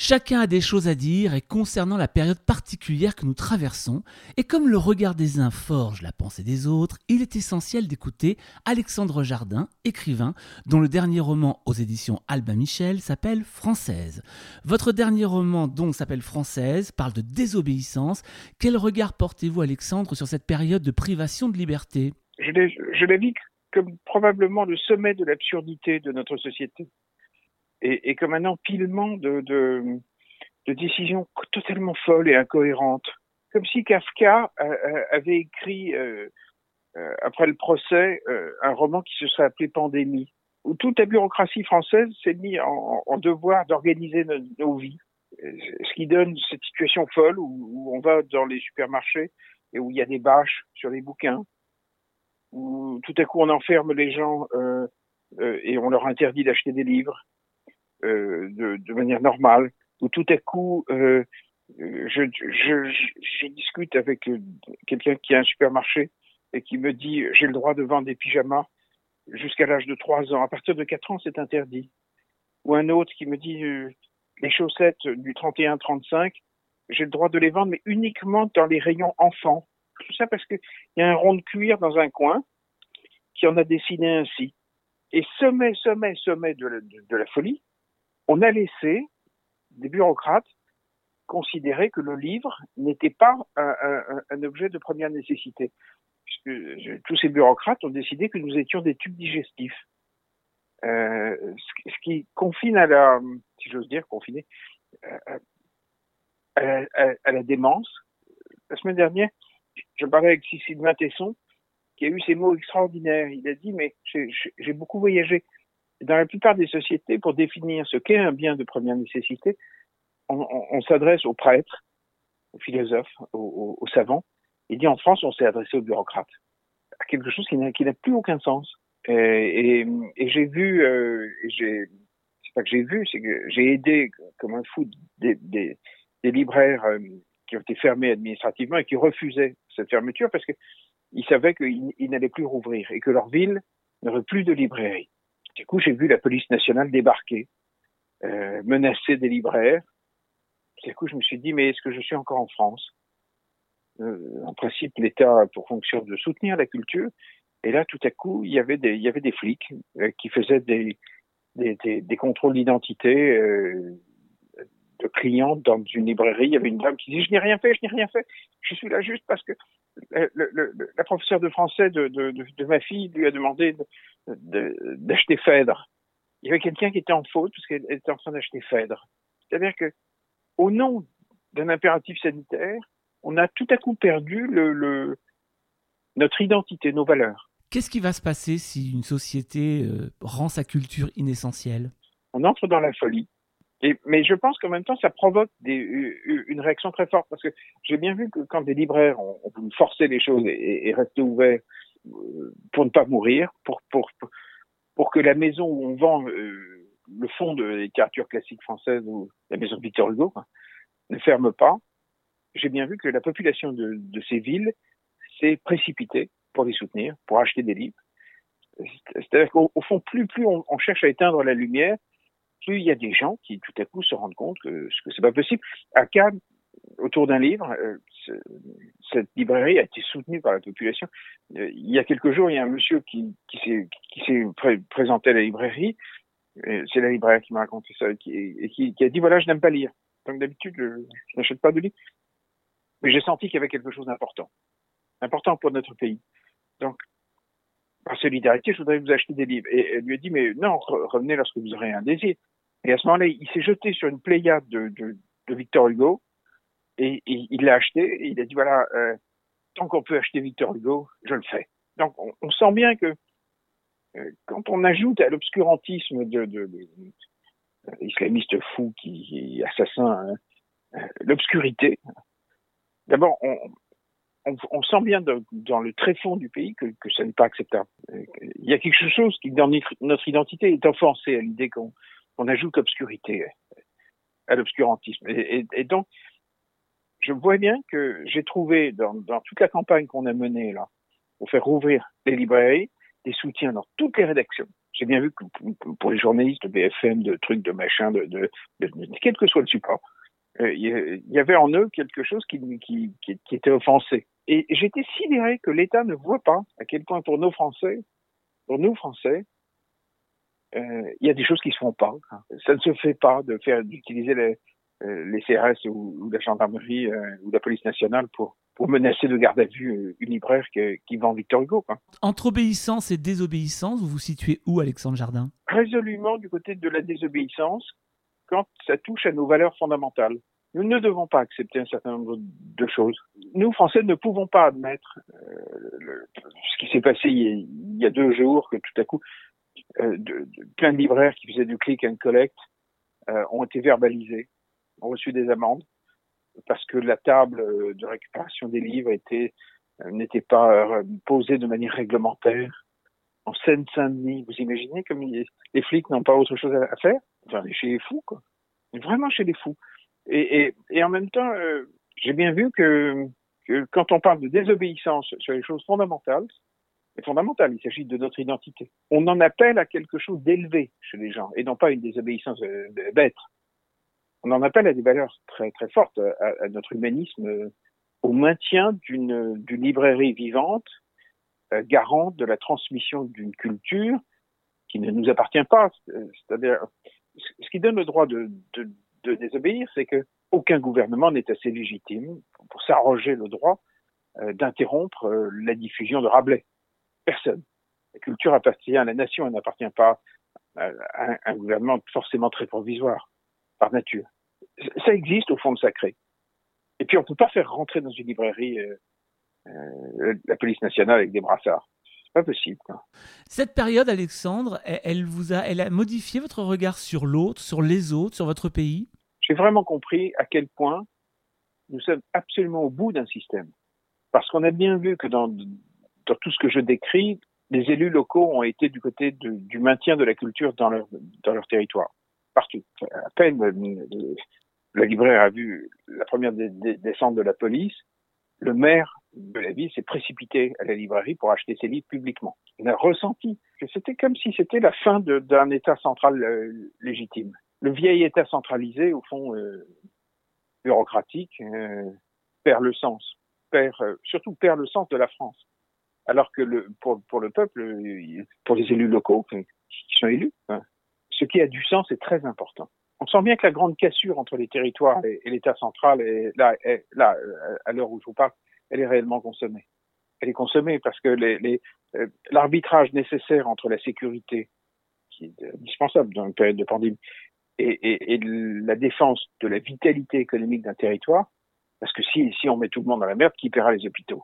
Chacun a des choses à dire et concernant la période particulière que nous traversons, et comme le regard des uns forge la pensée des autres, il est essentiel d'écouter Alexandre Jardin, écrivain, dont le dernier roman aux éditions Albin Michel s'appelle Française. Votre dernier roman donc s'appelle Française, parle de désobéissance. Quel regard portez-vous Alexandre sur cette période de privation de liberté? Je l'ai vu comme probablement le sommet de l'absurdité de notre société et, et comme un empilement de, de, de, décisions totalement folles et incohérentes. Comme si Kafka euh, euh, avait écrit, euh, euh, après le procès, euh, un roman qui se serait appelé Pandémie, où toute la bureaucratie française s'est mise en, en, devoir d'organiser nos, nos, vies. Ce qui donne cette situation folle où, où, on va dans les supermarchés et où il y a des bâches sur les bouquins, où tout à coup on enferme les gens et on leur interdit d'acheter des livres, euh, de, de, manière normale, où tout à coup, euh, je, je, je, discute avec euh, quelqu'un qui a un supermarché et qui me dit j'ai le droit de vendre des pyjamas jusqu'à l'âge de 3 ans. À partir de 4 ans, c'est interdit. Ou un autre qui me dit euh, les chaussettes du 31-35, j'ai le droit de les vendre, mais uniquement dans les rayons enfants. Tout ça parce qu'il y a un rond de cuir dans un coin qui en a dessiné ainsi. Et sommet, sommet, sommet de la, de la folie, on a laissé des bureaucrates considérer que le livre n'était pas un, objet de première nécessité. Puisque tous ces bureaucrates ont décidé que nous étions des tubes digestifs. Euh, ce, qui confine à la, si j'ose dire, confiné euh, à, à, la démence. La semaine dernière, je parlais avec Sylvain Tesson, qui a eu ces mots extraordinaires. Il a dit, mais j'ai beaucoup voyagé dans la plupart des sociétés, pour définir ce qu'est un bien de première nécessité, on, s'adresse aux prêtres, aux philosophes, aux, savants. Il dit en France, on s'est adressé aux bureaucrates, à quelque chose qui n'a plus aucun sens. Et, et, et j'ai vu, euh, c'est pas que j'ai vu, c'est que j'ai aidé comme un fou des libraires euh, qui ont été fermés administrativement et qui refusaient cette fermeture parce qu'ils savaient qu'ils n'allaient plus rouvrir et que leur ville n'aurait plus de librairie. Du coup, j'ai vu la police nationale débarquer, euh, menacer des libraires. Du coup, je me suis dit, mais est-ce que je suis encore en France? Euh, En principe, l'État a pour fonction de soutenir la culture. Et là, tout à coup, il y avait des, flics euh, qui faisaient des, contrôles d'identité de clients dans une librairie. Il y avait une dame qui dit Je n'ai rien fait, je n'ai rien fait. Je suis là juste parce que le, le, le, la professeure de français de, de, de, de, ma fille lui a demandé d'acheter Phèdre. Il y avait quelqu'un qui était en faute parce qu'elle était en train d'acheter Phèdre. C'est-à-dire que, au nom d'un impératif sanitaire, on a tout à coup perdu le, le, notre identité, nos valeurs. Qu'est-ce qui va se passer si une société euh, rend sa culture inessentielle? On entre dans la folie. Mais je pense qu'en même temps, ça provoque une réaction très forte parce que j'ai bien vu que quand des libraires ont, ont forcer les choses et, et ouverts euh, pour ne pas mourir, pour, que la maison où on vend euh, le fond de littérature classique française ou la maison Victor Hugo ne ferme pas, j'ai bien vu que la population de, de ces villes s'est précipitée pour les soutenir, pour acheter des livres. C'est-à-dire qu'au fond, plus, on cherche à éteindre la lumière, plus il y a des gens qui tout à coup se rendent compte que, que c'est pas possible. À Cannes, autour d'un livre, euh, cette librairie a été soutenue par la population. Euh, il y a quelques jours, il y a un monsieur qui, s'est présenté à la librairie. C'est la libraire qui m'a raconté ça et qui, a dit voilà, je n'aime pas lire. Donc d'habitude, je, je n'achète pas de livres. Mais j'ai senti qu'il y avait quelque chose d'important, important pour notre pays. Donc par solidarité, je voudrais vous acheter des livres. Et elle lui a dit, mais non, revenez lorsque vous aurez un désir. Et à ce moment-là, il s'est jeté sur une pléiade de, Victor Hugo et, il l'a acheté. Et il a dit, voilà, euh, tant qu'on peut acheter Victor Hugo, je le fais. Donc, on, sent bien que euh, quand on ajoute à l'obscurantisme de, de, de, islamiste fou qui, qui assassin hein, l'obscurité, d'abord, on, sent bien dans le tréfonds du pays que, que ça n'est pas acceptable. Il y a quelque chose qui, dans notre identité, est offensé à l'idée qu'on qu ajoute obscurité à l'obscurantisme. Et, donc, je vois bien que j'ai trouvé dans, toute la campagne qu'on a menée là, pour faire rouvrir les librairies, des soutiens dans toutes les rédactions, J'ai bien vu que pour les journalistes de BFM, de trucs, de machin, de, de, quel que soit le support, euh, il y avait en eux quelque chose qui, qui, était offensé. Et j'étais sidéré que l'État ne voit pas à quel point pour nos Français, pour nous Français, il y a des choses qui se font pas. Ça ne se fait pas de faire d'utiliser les, euh, les CRS ou, la gendarmerie euh, ou la police nationale pour, pour menacer de garde à vue euh, une libraire qui, qui vend Victor Hugo. Quoi. Entre obéissance et désobéissance, vous vous situez où, Alexandre Jardin? Résolument du côté de la désobéissance quand ça touche à nos valeurs fondamentales. Nous ne devons pas accepter un certain nombre de choses. Nous, Français, ne pouvons pas admettre euh, ce qui s'est passé il y, a, deux jours, que tout à coup, euh, de, plein de libraires qui faisaient du click and collect euh, ont été verbalisés ont reçu des amendes parce que la table de récupération des livres euh, n'était pas euh, posée de manière réglementaire. En Seine-Saint-Denis, vous imaginez comme les, flics n'ont pas autre chose à, faire? Enfin, chez les fous, quoi. Vraiment chez les fous. Et, en même temps, euh, j'ai bien vu que, quand on parle de désobéissance sur les choses fondamentales, c'est fondamental, il s'agit de notre identité. On en appelle à quelque chose d'élevé chez les gens, et non pas une désobéissance bête on en appelle à des valeurs très très fortes, à, notre humanisme, euh, au maintien d'une librairie vivante, euh, garante de la transmission d'une culture qui ne nous appartient pas. C'est-à-dire, ce qui donne le droit de, désobéir, c'est que aucun gouvernement n'est assez légitime pour s'arroger le droit euh, d'interrompre la diffusion de Rabelais. Personne. La culture appartient à la nation, elle n'appartient pas à un gouvernement forcément très provisoire par nature. Ça existe au fond de sacré. Et puis on ne peut pas faire rentrer dans une librairie euh, euh, la police nationale avec des brassards. C'est pas possible. Cette période, Alexandre, elle, vous a, elle a modifié votre regard sur l'autre, sur les autres, sur votre pays? J'ai vraiment compris à quel point nous sommes absolument au bout d'un système. Parce qu'on a bien vu que dans, dans tout ce que je décris, les élus locaux ont été du côté du maintien de la culture dans leur, territoire partout. À peine euh, le libraire a vu la première descente de la police, le maire de la ville s'est précipité à la librairie pour acheter ses livres publiquement. Il a ressenti que c'était comme si c'était la fin d'un État central euh, légitime. Le vieil État centralisé, au fond, euh, bureaucratique, perd le sens, perd, surtout perd le sens de la France. Alors que le, pour, le peuple, pour les élus locaux qui sont élus, hein, ce qui a du sens est très important. On sent bien que la grande cassure entre les territoires et, l'État central est là, là, à l'heure où je vous parle, elle est réellement consommée. Elle est consommée parce que euh, l'arbitrage les, nécessaire entre la sécurité, qui est indispensable dans une période de pandémie, et, la défense de la vitalité économique d'un territoire, parce que si on met tout le monde dans la merde, qui paiera les hôpitaux?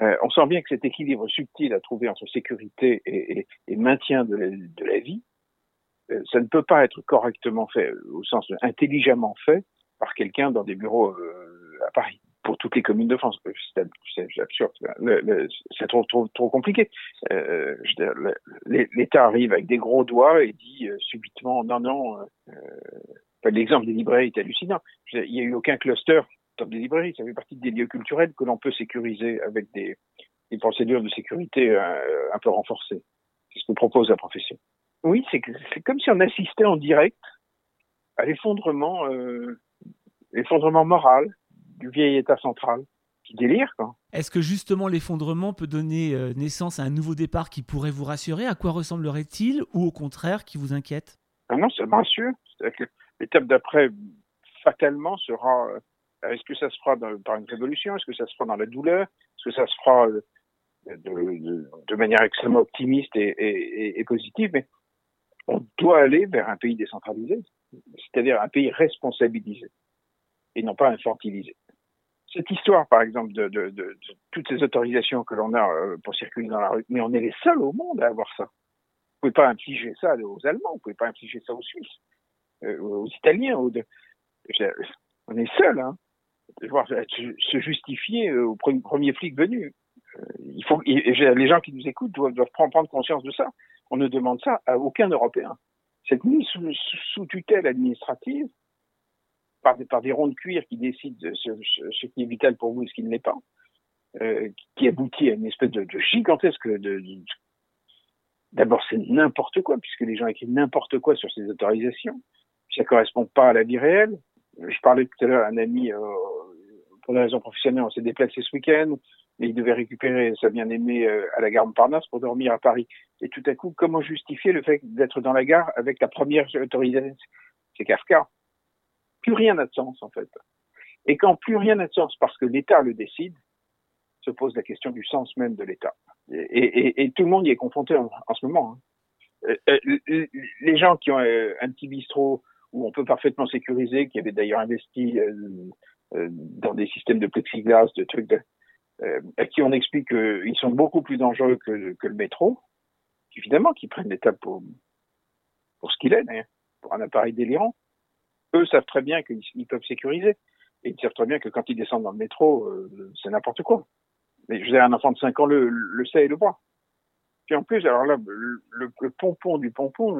Euh, On sent bien que cet équilibre subtil à trouver entre sécurité et, maintien de de la vie, euh, ça ne peut pas être correctement fait, au sens intelligemment fait, par quelqu'un dans des bureaux euh, à Paris pour toutes les communes de France. C'est absurde. C'est trop, trop, compliqué. L'État arrive avec des gros doigts et dit subitement non, non. L'exemple des librairies est hallucinant. Il n'y a eu aucun cluster dans des librairies. Ça fait partie des lieux culturels que l'on peut sécuriser avec des, des procédures de sécurité un peu renforcées. C'est ce que propose la profession. Oui, c'est comme si on assistait en direct à l'effondrement, euh, l'effondrement moral du vieil État central. Qui délire, quoi. Est-ce que justement l'effondrement peut donner euh, naissance à un nouveau départ qui pourrait vous rassurer? À quoi ressemblerait-il? Ou au contraire, qui vous inquiète? Ah Non, ça me rassure. L'étape d'après, fatalement, sera euh, est-ce que ça se fera par une révolution? Est-ce que ça se fera dans la douleur? Est-ce que ça se fera de, de, manière extrêmement optimiste et, positive? Mais on doit aller vers un pays décentralisé, c'est-à-dire un pays responsabilisé et non pas infantilisé. Cette histoire, par exemple, de, toutes ces autorisations que l'on a euh, pour circuler dans la rue, mais on est les seuls au monde à avoir ça. Vous pouvez pas infliger ça aux Allemands, vous pouvez pas infliger ça aux Suisses, euh, aux Italiens. On est seuls, hein. Devoir se justifier euh, au premier flic venu. Il faut, les gens qui nous écoutent doivent, prendre conscience de ça. On ne demande ça à aucun Européen. Cette mise sous, tutelle administrative, par des, ronds de cuir qui décident de ce, qui est vital pour vous et ce qui ne l'est pas, euh, qui aboutit à une espèce de, gigantesque de, d'abord c'est n'importe quoi, puisque les gens écrivent n'importe quoi sur ces autorisations. Ça correspond pas à la vie réelle. Je parlais tout à l'heure à un ami, euh, pour des raisons professionnelles, on s'est déplacé ce week-end, et il devait récupérer sa bien-aimée euh, à la gare Montparnasse pour dormir à Paris. Et tout à coup, comment justifier le fait d'être dans la gare avec la première autorisation? C'est Kafka. Plus rien n'a de sens, en fait. Et quand plus rien n'a de sens parce que l'État le décide, se pose la question du sens même de l'État. Et, et, et, tout le monde y est confronté en, en ce moment. Hein. Euh, euh, les gens qui ont un petit bistrot où on peut parfaitement sécuriser, qui avaient d'ailleurs investi dans des systèmes de plexiglas, de trucs, de, à qui on explique qu'ils sont beaucoup plus dangereux que, le métro, évidemment qu'ils prennent l'État pour, pour ce qu'il est, pour un appareil délirant. Eux savent très bien qu'ils peuvent sécuriser. Et ils savent très bien que quand ils descendent dans le métro, c'est n'importe quoi. Mais je veux dire, un enfant de 5 ans le, le sait et le voit. Puis en plus, alors là, le, le, pompon du pompon,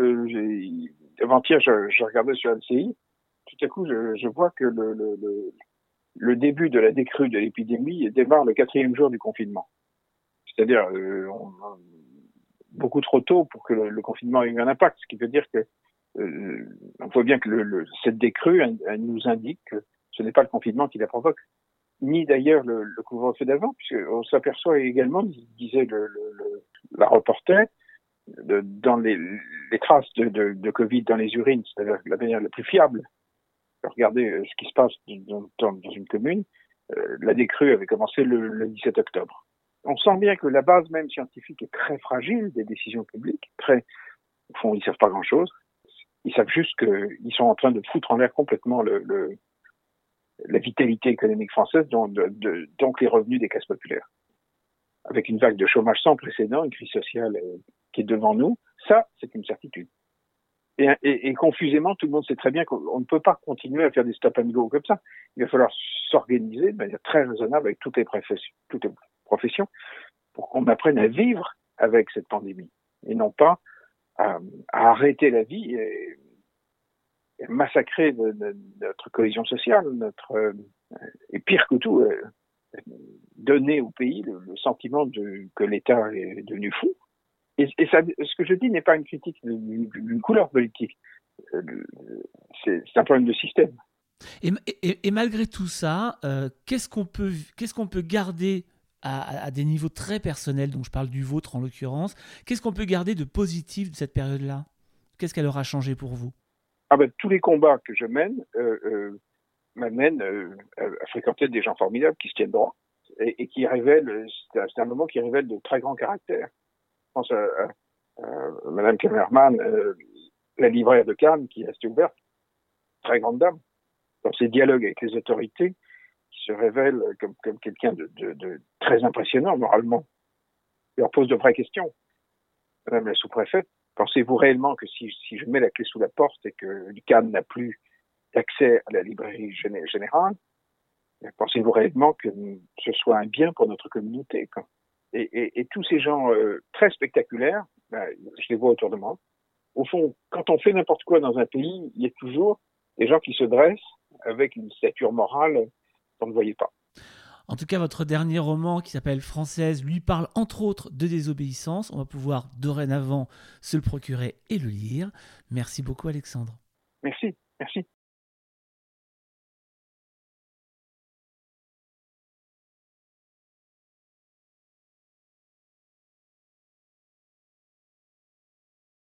avant-hier, je, je, regardais sur LCI, tout à coup, je, je vois que le, le, le, début de la décrue de l'épidémie démarre le quatrième jour du confinement. C'est-à-dire euh, beaucoup trop tôt pour que le, confinement ait eu un impact, ce qui veut dire que euh, on voit bien que le, cette décrue elle, nous indique que ce n'est pas le confinement qui la provoque ni d'ailleurs le, le couvre-feu d'avant, puisqu'on s'aperçoit également, disait le, le, la reporter, de, dans les, traces de, de, de, Covid dans les urines, c'est la, manière la plus fiable. Regardez euh, ce qui se passe dans, une commune. Euh, la décrue avait commencé le, le 17 octobre. On sent bien que la base même scientifique est très fragile des décisions publiques. Très, au fond, ils savent pas grand-chose. Ils savent juste qu'ils sont en train de foutre en l'air complètement la vitalité économique française, donc, de, de, donc les revenus des classes populaires. Avec une vague de chômage sans précédent, une crise sociale euh, qui est devant nous, ça, c'est une certitude. Et, et, et, confusément, tout le monde sait très bien qu'on ne peut pas continuer à faire des stop and go comme ça. Il va falloir s'organiser de manière très raisonnable avec toutes les professions, toutes les professions pour qu'on apprenne à vivre avec cette pandémie et non pas à, arrêter la vie et, massacrer notre cohésion sociale, notre euh, et pire que tout, euh, donner au pays le, le sentiment de, que l'État est devenu fou. Et, et ça, ce que je dis n'est pas une critique d'une couleur politique, euh, c'est un problème de système. Et, et, et malgré tout ça, euh, qu'est-ce qu'on peut, qu'est-ce qu'on peut garder à, à, des niveaux très personnels, donc je parle du vôtre en l'occurrence, qu'est-ce qu'on peut garder de positif de cette période-là? Qu'est-ce qu'elle aura changé pour vous? Ah ben, tous les combats que je mène euh, euh, m'amènent à fréquenter des gens formidables qui se tiennent droit et, et qui révèlent, c'est un moment qui révèle de très grands caractères. Je pense à, à, à Madame Kamerman, euh, la libraire de Cannes, qui est restée ouverte, très grande dame, dans ses dialogues avec les autorités, qui se révèle comme, comme quelqu'un de, de, de, très impressionnant moralement. Il leur pose de vraies questions. Madame la sous-préfète, Pensez-vous réellement que si, si, je mets la clé sous la porte et que l'UCAM n'a plus d'accès à la librairie générale, pensez-vous réellement que ce soit un bien pour notre communauté quoi et, et, et, tous ces gens euh, très spectaculaires, ben, je les vois autour de moi. Au fond, quand on fait n'importe quoi dans un pays, il y a toujours des gens qui se dressent avec une stature morale qu'on ne voyait pas. En tout cas, votre dernier roman qui s'appelle Française lui parle entre autres de désobéissance. On va pouvoir dorénavant se le procurer et le lire. Merci beaucoup Alexandre. Merci, merci.